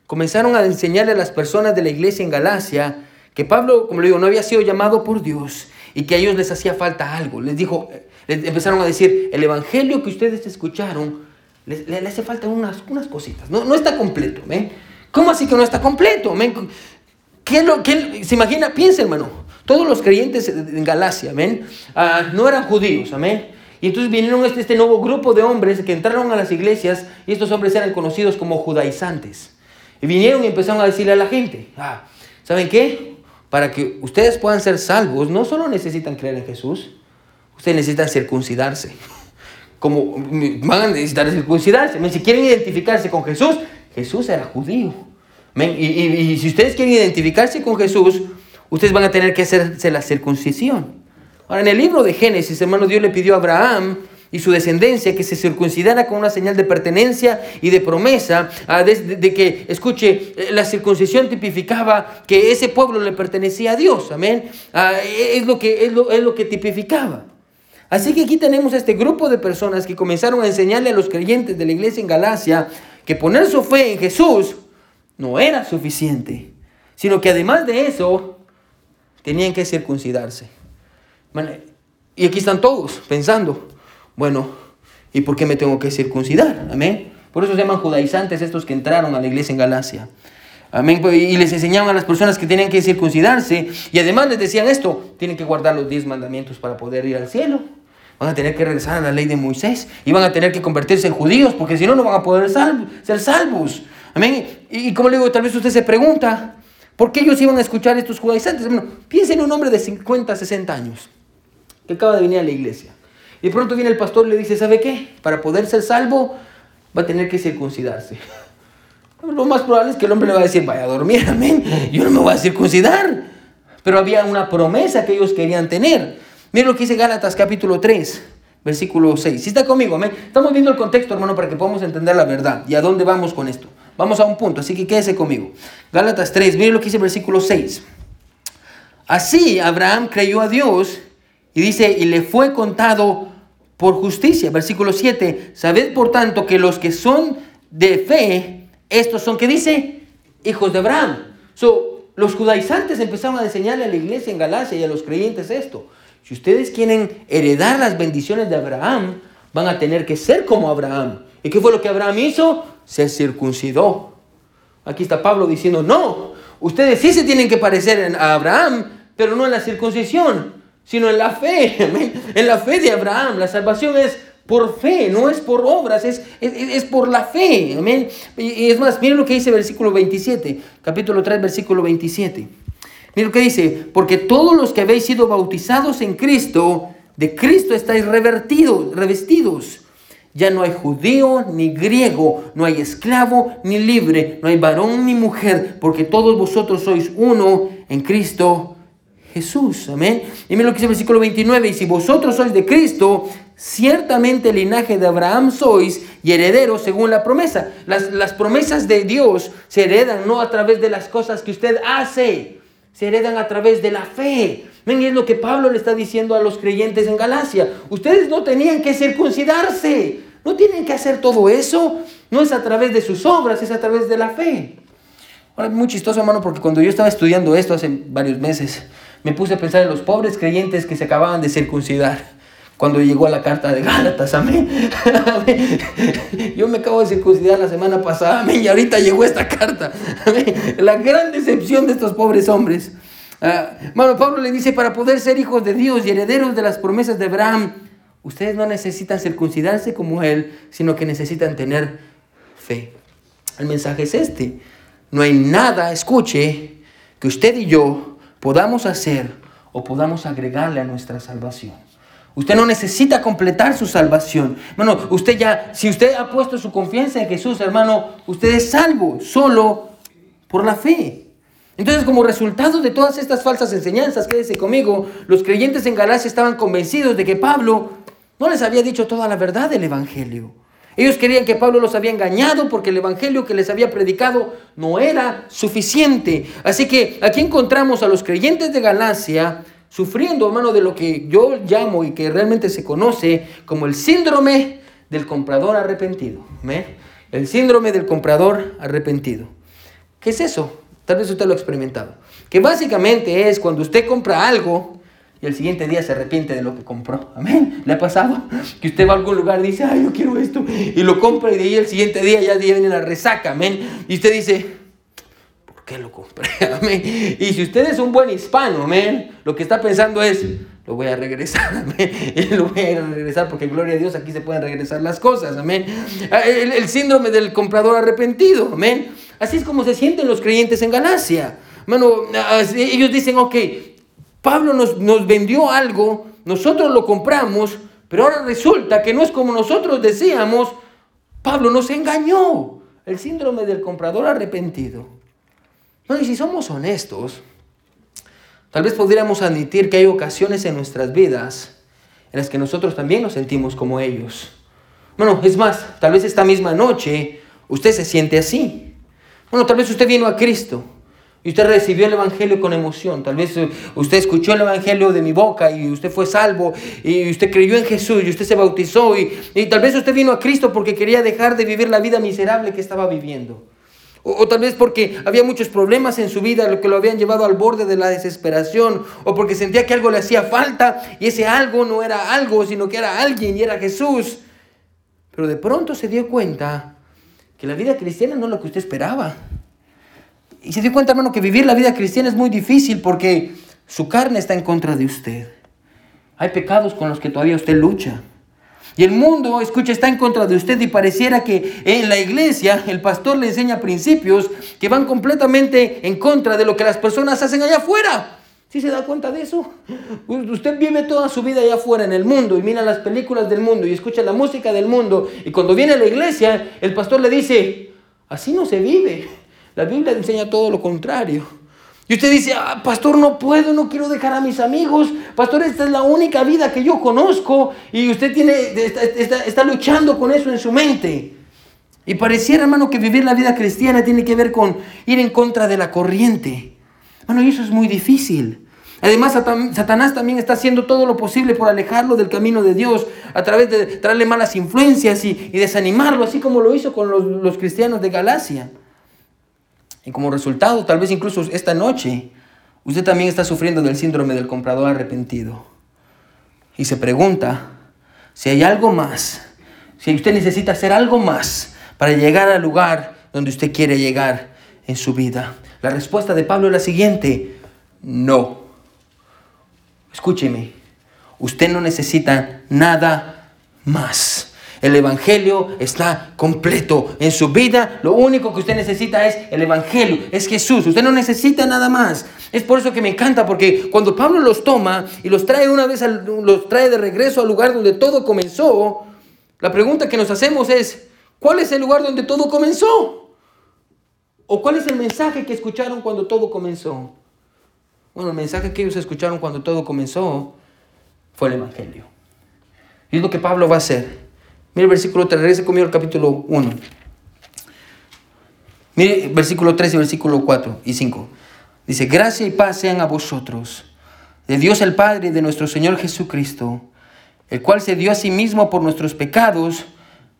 comenzaron a enseñarle a las personas de la iglesia en Galacia que Pablo, como le digo, no había sido llamado por Dios y que a ellos les hacía falta algo. Les dijo, empezaron a decir, el evangelio que ustedes escucharon, le, hace falta unas, unas cositas. No, no está completo. ¿ven? ¿Cómo así que no está completo? ¿Qué lo, qué, se imagina? Piensa, hermano. Todos los creyentes en Galacia, ¿ven? Ah, no eran judíos, amén. Y entonces vinieron este, este nuevo grupo de hombres que entraron a las iglesias y estos hombres eran conocidos como judaizantes. Y vinieron y empezaron a decirle a la gente, ah, ¿saben qué? Para que ustedes puedan ser salvos, no solo necesitan creer en Jesús, Ustedes necesitan circuncidarse. Como van a necesitar circuncidarse. Si quieren identificarse con Jesús, Jesús era judío. Y, si ustedes quieren identificarse con Jesús, ustedes van a tener que hacerse la circuncisión. Ahora, en el libro de Génesis, hermano, Dios le pidió a Abraham y su descendencia que se circuncidara con una señal de pertenencia y de promesa, ah, de, que, escuche, eh, la circuncisión tipificaba que ese pueblo le pertenecía a Dios, amén. Ah, es, lo que, es, lo, es lo que tipificaba. Así que aquí tenemos este grupo de personas que comenzaron a enseñarle a los creyentes de la iglesia en Galacia que poner su fe en Jesús no era suficiente, sino que además de eso tenían que circuncidarse. Y aquí están todos pensando, bueno, ¿y por qué me tengo que circuncidar? Amén. Por eso se llaman judaizantes estos que entraron a la iglesia en Galacia. Amén. Y les enseñaban a las personas que tenían que circuncidarse. Y además les decían esto, tienen que guardar los diez mandamientos para poder ir al cielo. Van a tener que regresar a la ley de Moisés y van a tener que convertirse en judíos porque si no, no van a poder ser salvos. Amén. Y, como le digo, tal vez usted se pregunta, ¿por qué ellos iban a escuchar estos judaizantes? Bueno, piensen en un hombre de 50, 60 años que acaba de venir a la iglesia. Y de pronto viene el pastor y le dice, ¿sabe qué? Para poder ser salvo va a tener que circuncidarse. <laughs> Lo más probable es que el hombre le va a decir, vaya a dormir, amén. Yo no me voy a circuncidar. Pero había una promesa que ellos querían tener. Miren lo que dice Gálatas capítulo 3, versículo 6. Si está conmigo, amén. Estamos viendo el contexto, hermano, para que podamos entender la verdad. ¿Y a dónde vamos con esto? Vamos a un punto, así que quédese conmigo. Gálatas 3, miren lo que dice versículo 6. Así Abraham creyó a Dios y dice, y le fue contado por justicia. Versículo 7. Sabed por tanto que los que son de fe, estos son, ¿qué dice? Hijos de Abraham. So, los judaizantes empezaron a enseñarle a la iglesia en Galacia y a los creyentes esto. Si ustedes quieren heredar las bendiciones de Abraham, van a tener que ser como Abraham. ¿Y qué fue lo que Abraham hizo? Se circuncidó. Aquí está Pablo diciendo, no, ustedes sí se tienen que parecer a Abraham, pero no en la circuncisión, sino en la fe, <laughs> en la fe de Abraham. La salvación es por fe, no es por obras, es, es, por la fe. Y es más, miren lo que dice versículo 27, capítulo 3, versículo 27. Miren lo que dice, porque todos los que habéis sido bautizados en Cristo, de Cristo estáis revertidos, revestidos. Ya no hay judío ni griego, no hay esclavo ni libre, no hay varón ni mujer, porque todos vosotros sois uno en Cristo Jesús. Amén. Y miren lo que dice el versículo 29. Y si vosotros sois de Cristo, ciertamente el linaje de Abraham sois y herederos según la promesa. Las, las promesas de Dios se heredan no a través de las cosas que usted hace, se heredan a través de la fe. Ven, es lo que Pablo le está diciendo a los creyentes en Galacia. Ustedes no tenían que circuncidarse. No tienen que hacer todo eso. No es a través de sus obras, es a través de la fe. Ahora, muy chistoso, hermano, porque cuando yo estaba estudiando esto hace varios meses, me puse a pensar en los pobres creyentes que se acababan de circuncidar. Cuando llegó la carta de Gálatas, amén. <laughs> Yo me acabo de circuncidar la semana pasada, amén, y ahorita llegó esta carta. La gran decepción de estos pobres hombres. bueno, ah, Pablo le dice, para poder ser hijos de Dios y herederos de las promesas de Abraham, ustedes no necesitan circuncidarse como él, sino que necesitan tener fe. El mensaje es este. No hay nada, escuche, que usted y yo podamos hacer o podamos agregarle a nuestra salvación. Usted no necesita completar su salvación. Hermano, usted ya, si usted ha puesto su confianza en Jesús, hermano, usted es salvo solo por la fe. Entonces, como resultado de todas estas falsas enseñanzas, quédese conmigo, los creyentes en Galacia estaban convencidos de que Pablo no les había dicho toda la verdad del Evangelio. Ellos querían que Pablo los había engañado porque el evangelio que les había predicado no era suficiente. Así que aquí encontramos a los creyentes de Galacia sufriendo, hermano, de lo que yo llamo y que realmente se conoce como el síndrome del comprador arrepentido. El síndrome del comprador arrepentido. ¿Qué es eso? Tal vez usted lo ha experimentado. Que básicamente es cuando usted compra algo y el siguiente día se arrepiente de lo que compró. Amén. ¿Le ha pasado? Que usted va a algún lugar y dice, ay, yo quiero esto, y lo compra y de ahí el siguiente día ya viene la resaca. Amén. Y usted dice, ¿por qué lo compré? <laughs> Amén. Y si usted es un buen hispano, amén, lo que está pensando es, lo voy a regresar, <laughs> amén. Lo voy a regresar porque, gloria a Dios, aquí se pueden regresar las cosas, amén. Ah, el, síndrome del comprador arrepentido, amén. Así es como se sienten los creyentes en Galacia. Bueno, ellos dicen, ok, Pablo nos, nos vendió algo, nosotros lo compramos, pero ahora resulta que no es como nosotros decíamos. Pablo nos engañó. El síndrome del comprador arrepentido. No, y si somos honestos, tal vez podríamos admitir que hay ocasiones en nuestras vidas en las que nosotros también nos sentimos como ellos. Bueno, es más, tal vez esta misma noche usted se siente así. Bueno, tal vez usted vino a Cristo y usted recibió el Evangelio con emoción. Tal vez usted escuchó el Evangelio de mi boca y usted fue salvo y usted creyó en Jesús y usted se bautizó y, tal vez usted vino a Cristo porque quería dejar de vivir la vida miserable que estaba viviendo. O, tal vez porque había muchos problemas en su vida, lo que lo habían llevado al borde de la desesperación, o porque sentía que algo le hacía falta y ese algo no era algo, sino que era alguien y era Jesús. Pero de pronto se dio cuenta que la vida cristiana no es lo que usted esperaba. Y se dio cuenta, hermano, que vivir la vida cristiana es muy difícil porque su carne está en contra de usted. hay pecados con los que todavía usted lucha. Y el mundo, escucha, está en contra de usted y pareciera que en la iglesia el pastor le enseña principios que van completamente en contra de lo que las personas hacen allá afuera. ¿Sí se da cuenta de eso? Usted vive toda su vida allá afuera en el mundo y mira las películas del mundo y escucha la música del mundo y cuando viene a la iglesia el pastor le dice, así no se vive. La Biblia enseña todo lo contrario. Y usted dice, ah, pastor, no puedo, no quiero dejar a mis amigos. Pastor, esta es la única vida que yo conozco. Y usted tiene, está, está, luchando con eso en su mente. Y pareciera, hermano, que vivir la vida cristiana tiene que ver con ir en contra de la corriente. Bueno, y eso es muy difícil. Además, Satanás también está haciendo todo lo posible por alejarlo del camino de Dios a través de traerle malas influencias y, desanimarlo, así como lo hizo con los, los cristianos de Galacia. Y como resultado, tal vez incluso esta noche, usted también está sufriendo del síndrome del comprador arrepentido. Y se pregunta si hay algo más, si usted necesita hacer algo más para llegar al lugar donde usted quiere llegar en su vida. La respuesta de Pablo es la siguiente, no. Escúcheme, usted no necesita nada más. El Evangelio está completo en su vida. Lo único que usted necesita es el Evangelio, es Jesús. Usted no necesita nada más. Es por eso que me encanta, porque cuando Pablo los toma y los trae una vez, los trae de regreso al lugar donde todo comenzó, la pregunta que nos hacemos es, ¿cuál es el lugar donde todo comenzó? ¿O cuál es el mensaje que escucharon cuando todo comenzó? Bueno, el mensaje que ellos escucharon cuando todo comenzó fue el Evangelio. Y es lo que Pablo va a hacer. Mire el versículo 3, regrese conmigo al capítulo 1. Mire versículo 3 y versículo 4 y 5. Dice, gracia y paz sean a vosotros, de Dios el Padre y de nuestro Señor Jesucristo, el cual se dio a sí mismo por nuestros pecados,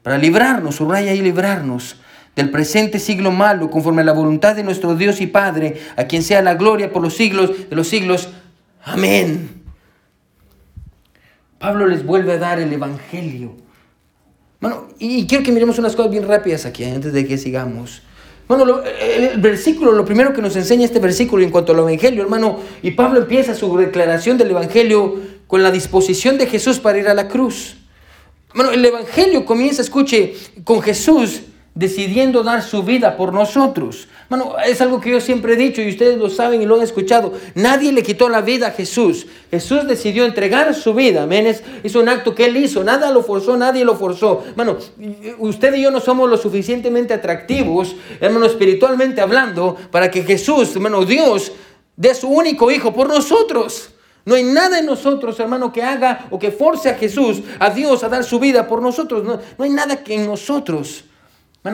para librarnos, subraya y librarnos del presente siglo malo, conforme a la voluntad de nuestro Dios y Padre, a quien sea la gloria por los siglos de los siglos. Amén. Pablo les vuelve a dar el Evangelio bueno, y quiero que miremos unas cosas bien rápidas aquí, antes de que sigamos. Bueno, el versículo, lo primero que nos enseña este versículo en cuanto al Evangelio, hermano, y Pablo empieza su declaración del Evangelio con la disposición de Jesús para ir a la cruz. Bueno, el Evangelio comienza, escuche, con Jesús decidiendo dar su vida por nosotros. Bueno, es algo que yo siempre he dicho y ustedes lo saben y lo han escuchado. Nadie le quitó la vida a Jesús. Jesús decidió entregar su vida. Amén. Es, un acto que él hizo. Nada lo forzó, nadie lo forzó. Bueno, usted y yo no somos lo suficientemente atractivos, hermano, espiritualmente hablando, para que Jesús, hermano, Dios, dé su único hijo por nosotros. No hay nada en nosotros, hermano, que haga o que force a Jesús, a Dios, a dar su vida por nosotros. No, no hay nada que en nosotros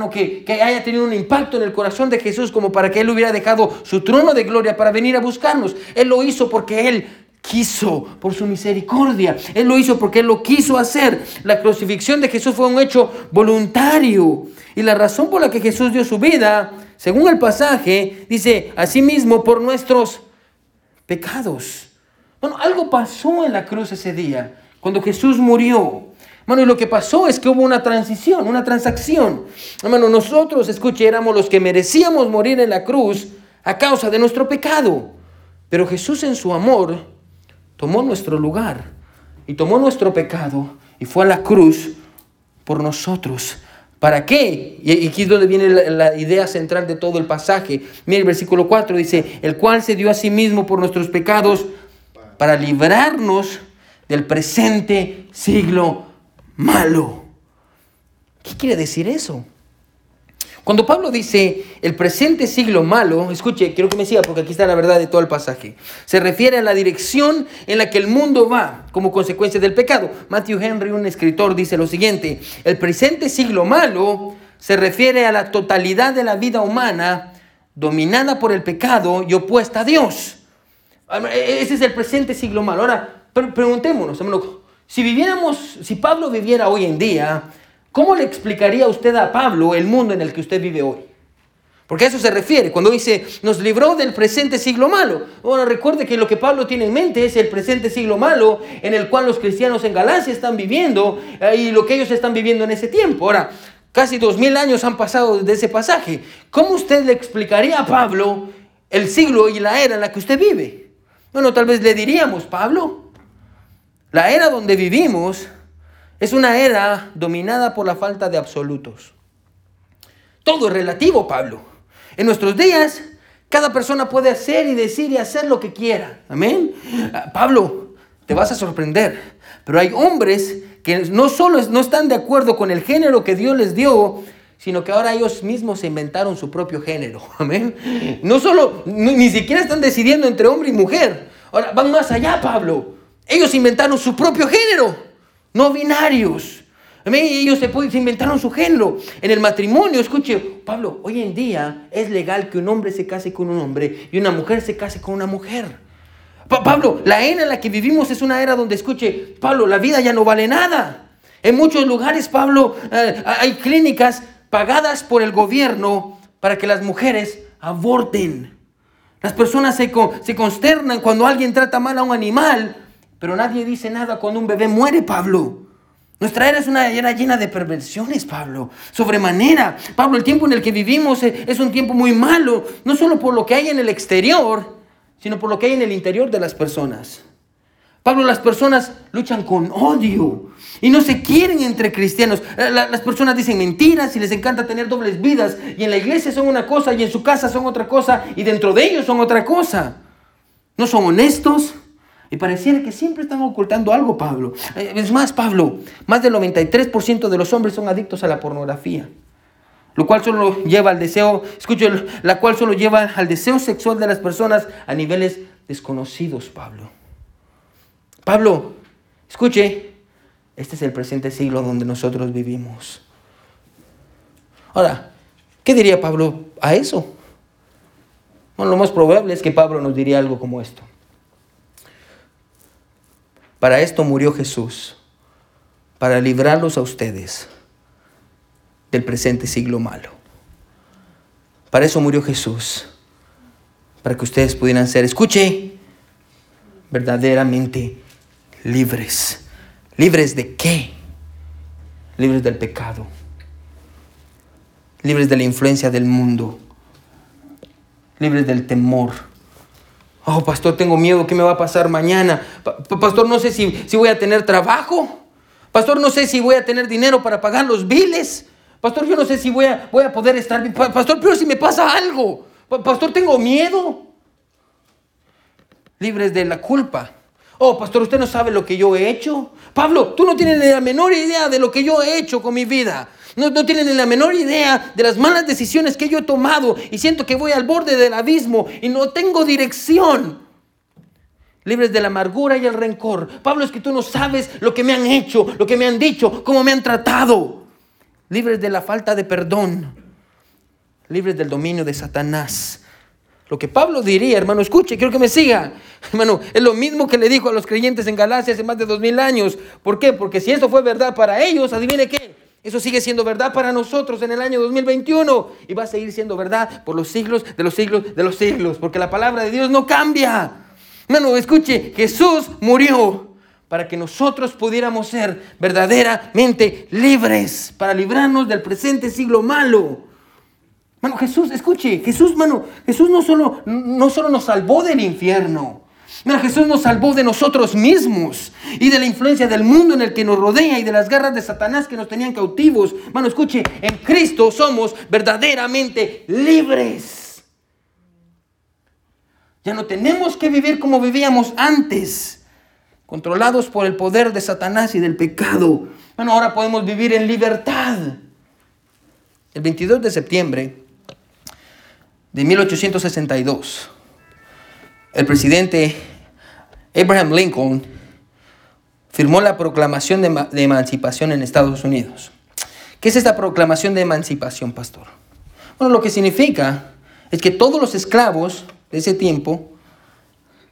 que, que, haya tenido un impacto en el corazón de Jesús como para que Él hubiera dejado su trono de gloria para venir a buscarnos. Él lo hizo porque Él quiso, por su misericordia. Él lo hizo porque Él lo quiso hacer. La crucifixión de Jesús fue un hecho voluntario. Y la razón por la que Jesús dio su vida, según el pasaje, dice, asimismo por nuestros pecados. Bueno, algo pasó en la cruz ese día, cuando Jesús murió. Bueno, y lo que pasó es que hubo una transición, una transacción. Hermano, nosotros, escuche, éramos los que merecíamos morir en la cruz a causa de nuestro pecado. Pero Jesús en su amor tomó nuestro lugar y tomó nuestro pecado y fue a la cruz por nosotros. ¿Para qué? Y aquí es donde viene la, idea central de todo el pasaje. Mira el versículo 4 dice, el cual se dio a sí mismo por nuestros pecados para librarnos del presente siglo malo. ¿Qué quiere decir eso? Cuando Pablo dice el presente siglo malo, escuche, quiero que me siga porque aquí está la verdad de todo el pasaje. Se refiere a la dirección en la que el mundo va como consecuencia del pecado. Matthew Henry, un escritor, dice lo siguiente, el presente siglo malo se refiere a la totalidad de la vida humana dominada por el pecado y opuesta a Dios. Ese es el presente siglo malo. Ahora, preguntémonos, si viviéramos, si Pablo viviera hoy en día, ¿cómo le explicaría usted a Pablo el mundo en el que usted vive hoy? Porque a eso se refiere cuando dice, nos libró del presente siglo malo. Bueno, recuerde que lo que Pablo tiene en mente es el presente siglo malo en el cual los cristianos en Galacia están viviendo eh, y lo que ellos están viviendo en ese tiempo. Ahora, casi dos mil años han pasado desde ese pasaje. ¿Cómo usted le explicaría a Pablo el siglo y la era en la que usted vive? Bueno, tal vez le diríamos, Pablo, La era donde vivimos es una era dominada por la falta de absolutos. Todo es relativo, Pablo. En nuestros días, cada persona puede hacer y decir y hacer lo que quiera. Amén. Ah, Pablo, te vas a sorprender, pero hay hombres que no solo no están de acuerdo con el género que Dios les dio, sino que ahora ellos mismos se inventaron su propio género. <laughs> Amén. No solo, ni siquiera están decidiendo entre hombre y mujer. Ahora van más allá, Pablo. Ellos inventaron su propio género, no binarios. Ellos se, inventaron su género. En el matrimonio, escuche, Pablo, hoy en día es legal que un hombre se case con un hombre y una mujer se case con una mujer. Pablo, la era en la que vivimos es una era donde, escuche, Pablo, la vida ya no vale nada. En muchos lugares, Pablo, eh, hay clínicas pagadas por el gobierno para que las mujeres aborten. Las personas se, se consternan cuando alguien trata mal a un animal, pero nadie dice nada cuando un bebé muere, Pablo. Nuestra era es una era llena de perversiones, Pablo. Sobremanera. Pablo, el tiempo en el que vivimos es un tiempo muy malo, no solo por lo que hay en el exterior, sino por lo que hay en el interior de las personas. Pablo, las personas luchan con odio y no se quieren entre cristianos. Eh, las personas dicen mentiras y les encanta tener dobles vidas. Y en la iglesia son una cosa y en su casa son otra cosa y dentro de ellos son otra cosa. No son honestos, y pareciera que siempre están ocultando algo, Pablo. Eh, es más, Pablo, más del 93% de los hombres son adictos a la pornografía. Lo cual solo lleva al deseo, escucho, la cual solo lleva al deseo sexual de las personas a niveles desconocidos, Pablo. Pablo, escuche, este es el presente siglo donde nosotros vivimos. Ahora, ¿qué diría Pablo a eso? Bueno, lo más probable es que Pablo nos diría algo como esto. Para esto murió Jesús, para librarlos a ustedes del presente siglo malo. Para eso murió Jesús, para que ustedes pudieran ser, escuche, verdaderamente libres. ¿Libres de qué? Libres del pecado, libres de la influencia del mundo, libres del temor Oh, pastor, tengo miedo, ¿qué me va a pasar mañana? pastor, no sé si, si voy a tener trabajo. Pastor, no sé si voy a tener dinero para pagar los biles. Pastor, yo no sé si voy a, voy a poder estar bien. Pastor, pero si me pasa algo. Pastor, tengo miedo. Libres de la culpa. Oh, pastor, usted no sabe lo que yo he hecho. Pablo, tú no tienes ni la menor idea de lo que yo he hecho con mi vida. No, tienen ni la menor idea de las malas decisiones que yo he tomado y siento que voy al borde del abismo y no tengo dirección. Libres de la amargura y el rencor. Pablo, es que tú no sabes lo que me han hecho, lo que me han dicho, cómo me han tratado. Libres de la falta de perdón. Libres del dominio de Satanás. Lo que Pablo diría, hermano, escuche, quiero que me siga. Hermano, es lo mismo que le dijo a los creyentes en Galacia hace más de dos mil años. ¿Por qué? Porque si eso fue verdad para ellos, adivine qué. Eso sigue siendo verdad para nosotros en el año 2021 y va a seguir siendo verdad por los siglos de los siglos de los siglos, porque la palabra de Dios no cambia. Hermano, escuche, Jesús murió para que nosotros pudiéramos ser verdaderamente libres, para librarnos del presente siglo malo. Mano, Jesús, escuche, Jesús, mano, Jesús no solo, no solo nos salvó del infierno, Mira, Jesús nos salvó de nosotros mismos y de la influencia del mundo en el que nos rodea y de las garras de Satanás que nos tenían cautivos. Mano, escuche, en Cristo somos verdaderamente libres. Ya no tenemos que vivir como vivíamos antes, controlados por el poder de Satanás y del pecado. Bueno, ahora podemos vivir en libertad. El 22 de septiembre de 1862, el presidente Abraham Lincoln firmó la Proclamación de, Emancipación en Estados Unidos. ¿Qué es esta proclamación de emancipación, pastor? Bueno, lo que significa es que todos los esclavos de ese tiempo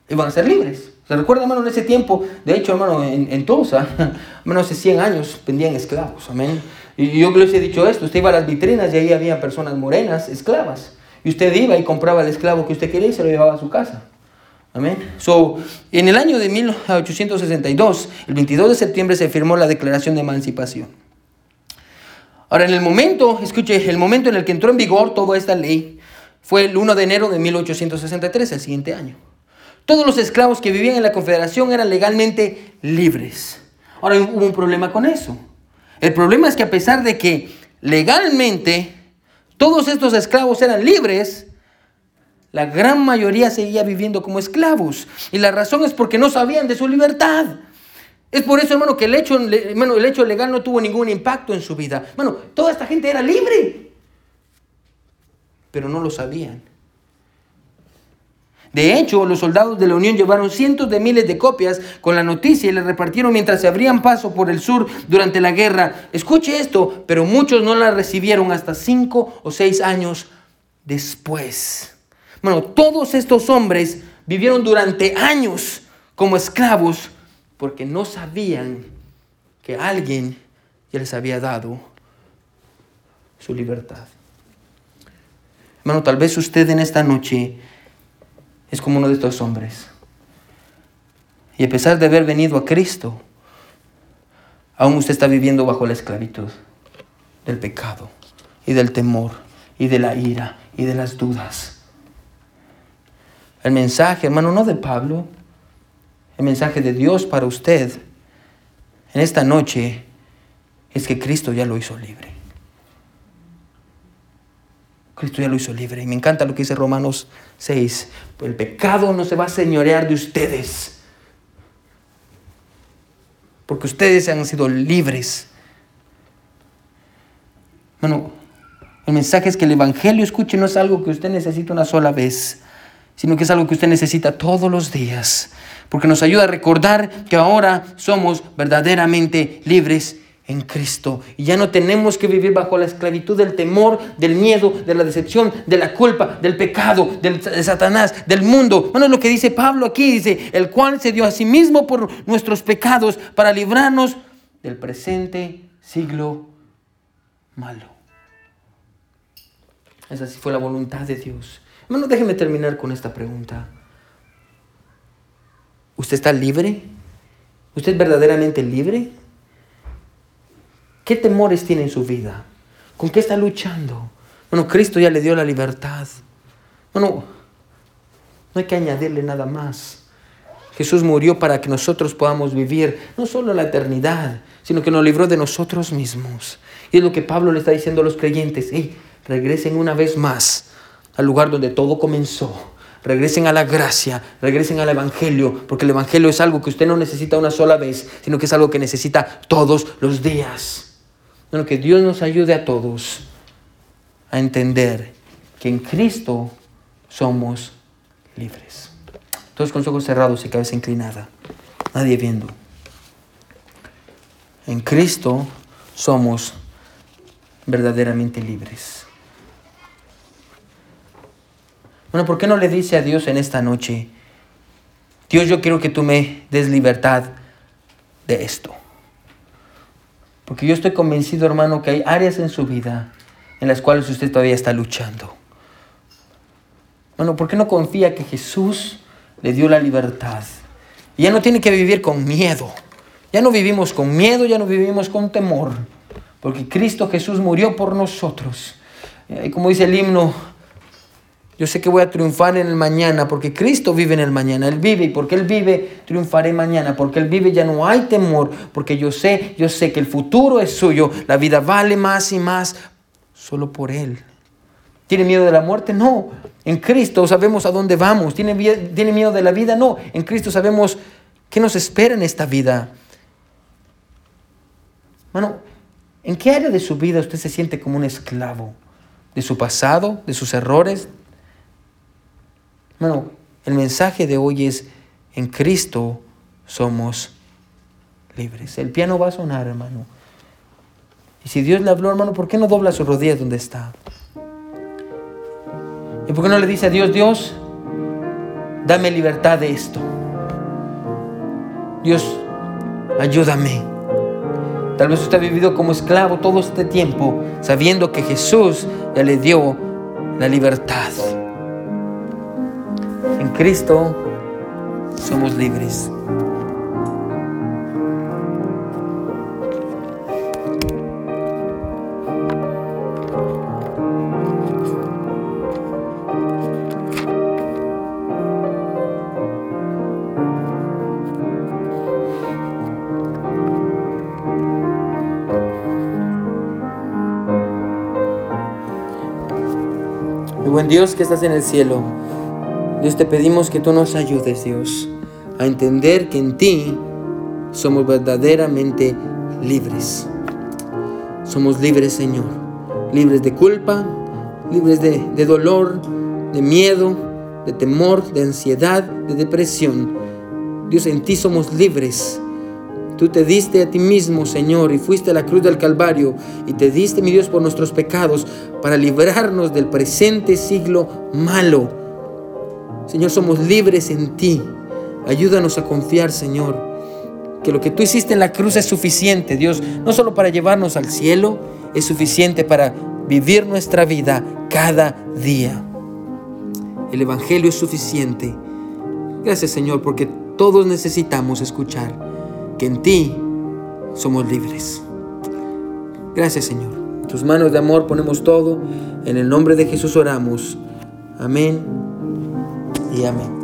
iban a ser libres. ¿Se recuerda, hermano, en ese tiempo? De hecho, hermano, en, en Tulsa, <laughs> hermano, hace 100 años vendían esclavos, amén. Y yo les he dicho esto, usted iba a las vitrinas y ahí había personas morenas, esclavas. Y usted iba y compraba el esclavo que usted quería y se lo llevaba a su casa. Amén. So, en el año de 1862, el 22 de septiembre, se firmó la Declaración de Emancipación. Ahora, en el momento, escuche, el momento en el que entró en vigor toda esta ley fue el 1 de enero de 1863, el siguiente año. Todos los esclavos que vivían en la confederación eran legalmente libres. Ahora hubo un problema con eso. El problema es que a pesar de que legalmente todos estos esclavos eran libres, la gran mayoría seguía viviendo como esclavos. Y la razón es porque no sabían de su libertad. Es por eso, hermano, que el hecho, el hecho legal no tuvo ningún impacto en su vida. Bueno, toda esta gente era libre, pero no lo sabían. De hecho, los soldados de la Unión llevaron cientos de miles de copias con la noticia y la repartieron mientras se abrían paso por el sur durante la guerra. Escuche esto, pero muchos no la recibieron hasta cinco o seis años después. Bueno, todos estos hombres vivieron durante años como esclavos porque no sabían que alguien ya les había dado su libertad. Hermano, tal vez usted en esta noche es como uno de estos hombres. Y a pesar de haber venido a Cristo, aún usted está viviendo bajo la esclavitud del pecado y del temor y de la ira y de las dudas. El mensaje, hermano, no de Pablo, el mensaje de Dios para usted en esta noche es que Cristo ya lo hizo libre. Cristo ya lo hizo libre. Y me encanta lo que dice Romanos 6. El pecado no se va a señorear de ustedes. Porque ustedes han sido libres. Bueno, el mensaje es que el Evangelio, escuche, no es algo que usted necesita una sola vez, sino que es algo que usted necesita todos los días porque nos ayuda a recordar que ahora somos verdaderamente libres en Cristo. Y ya no tenemos que vivir bajo la esclavitud del temor, del miedo, de la decepción, de la culpa, del pecado, del, de Satanás, del mundo. Bueno, es lo que dice Pablo aquí, dice, el cual se dio a sí mismo por nuestros pecados para librarnos del presente siglo malo. Esa sí fue la voluntad de Dios. Bueno, déjeme terminar con esta pregunta. ¿Usted está libre? ¿Usted es verdaderamente libre? ¿Qué temores tiene en su vida? ¿Con qué está luchando? Bueno, Cristo ya le dio la libertad. Bueno, no hay que añadirle nada más. Jesús murió para que nosotros podamos vivir no solo la eternidad, sino que nos libró de nosotros mismos. Y es lo que Pablo le está diciendo a los creyentes. Hey, regresen una vez más al lugar donde todo comenzó regresen a la gracia, regresen al Evangelio, porque el Evangelio es algo que usted no necesita una sola vez, sino que es algo que necesita todos los días. Bueno, que Dios nos ayude a todos a entender que en Cristo somos libres. Todos con los ojos cerrados y cabeza inclinada, nadie viendo. En Cristo somos verdaderamente libres. Bueno, ¿por qué no le dice a Dios en esta noche, Dios, yo quiero que tú me des libertad de esto? Porque yo estoy convencido, hermano, que hay áreas en su vida en las cuales usted todavía está luchando. Bueno, ¿por qué no confía que Jesús le dio la libertad? Y ya no tiene que vivir con miedo. Ya no vivimos con miedo, ya no vivimos con temor. Porque Cristo Jesús murió por nosotros. Y como dice el himno, yo sé que voy a triunfar en el mañana porque Cristo vive en el mañana. Él vive y porque Él vive, triunfaré mañana. Porque Él vive ya no hay temor. Porque yo sé, yo sé que el futuro es suyo. La vida vale más y más solo por Él. ¿Tiene miedo de la muerte? No. En Cristo sabemos a dónde vamos. ¿Tiene, ¿Tiene miedo de la vida? No. En Cristo sabemos qué nos espera en esta vida. Bueno, ¿en qué área de su vida usted se siente como un esclavo? ¿De su pasado? ¿De sus errores? Bueno, el mensaje de hoy es, en Cristo somos libres. El piano va a sonar, hermano. Y si Dios le habló, hermano, ¿por qué no dobla sus rodillas donde está? ¿Y por qué no le dice a Dios, Dios, dame libertad de esto? Dios, ayúdame. Tal vez usted ha vivido como esclavo todo este tiempo, sabiendo que Jesús ya le dio la libertad. En Cristo somos libres. buen Dios que estás en el cielo Dios te pedimos que tú nos ayudes, Dios, a entender que en ti somos verdaderamente libres. Somos libres, Señor, libres de culpa, libres de, de dolor, de miedo, de temor, de ansiedad, de depresión. Dios, en ti somos libres. Tú te diste a ti mismo, Señor, y fuiste a la cruz del Calvario y te diste, mi Dios, por nuestros pecados para librarnos del presente siglo malo. Señor, somos libres en ti. Ayúdanos a confiar, Señor, que lo que tú hiciste en la cruz es suficiente, Dios, no solo para llevarnos al cielo, es suficiente para vivir nuestra vida cada día. El Evangelio es suficiente. Gracias Señor porque todos necesitamos escuchar que en ti somos libres. Gracias Señor. En tus manos de amor ponemos todo. En el nombre de Jesús oramos. Amén y amén.